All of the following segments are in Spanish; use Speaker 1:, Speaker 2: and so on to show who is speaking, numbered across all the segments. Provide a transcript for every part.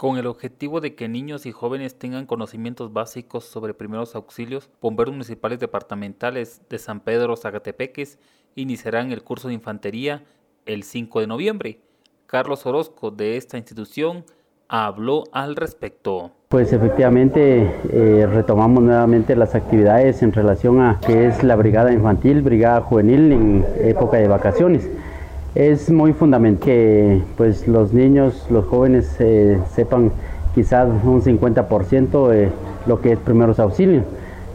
Speaker 1: Con el objetivo de que niños y jóvenes tengan conocimientos básicos sobre primeros auxilios, bomberos municipales departamentales de San Pedro Zagatepeques iniciarán el curso de infantería el 5 de noviembre. Carlos Orozco de esta institución habló al respecto.
Speaker 2: Pues efectivamente eh, retomamos nuevamente las actividades en relación a que es la brigada infantil, brigada juvenil en época de vacaciones. Es muy fundamental que pues, los niños, los jóvenes eh, sepan quizás un 50% de lo que es primeros auxilios,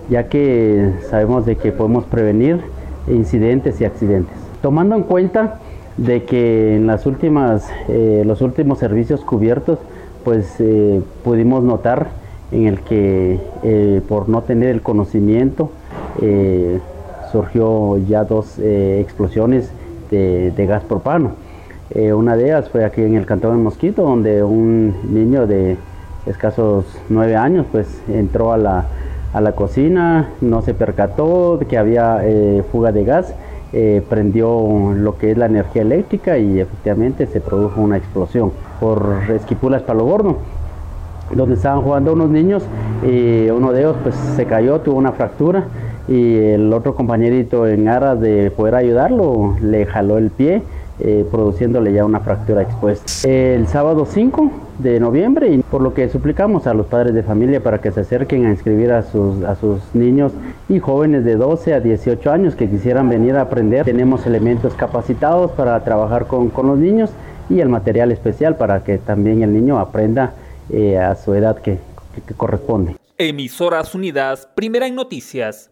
Speaker 2: ya que sabemos de que podemos prevenir incidentes y accidentes. Tomando en cuenta de que en las últimas, eh, los últimos servicios cubiertos, pues eh, pudimos notar en el que por no tener el conocimiento surgió ya dos explosiones de, gas propano. Eh, una de ellas fue aquí en el Cantón de Mosquito, donde un niño de escasos nueve años pues entró a la, a la cocina, no se percató de que había eh, fuga de gas, eh, prendió lo que es la energía eléctrica y efectivamente se produjo una explosión por Esquipulas Palo Gordo donde estaban jugando unos niños y uno de ellos pues se cayó, tuvo una fractura y el otro compañerito en aras de poder ayudarlo le jaló el pie eh, produciéndole ya una fractura expuesta. El sábado 5 de noviembre, por lo que suplicamos a los padres de familia para que se acerquen a inscribir a sus, a sus niños y jóvenes de 12 a 18 años que quisieran venir a aprender. Tenemos elementos capacitados para trabajar con, con los niños y el material especial para que también el niño aprenda eh, a su edad que, que corresponde.
Speaker 1: Emisoras Unidas, primera en noticias,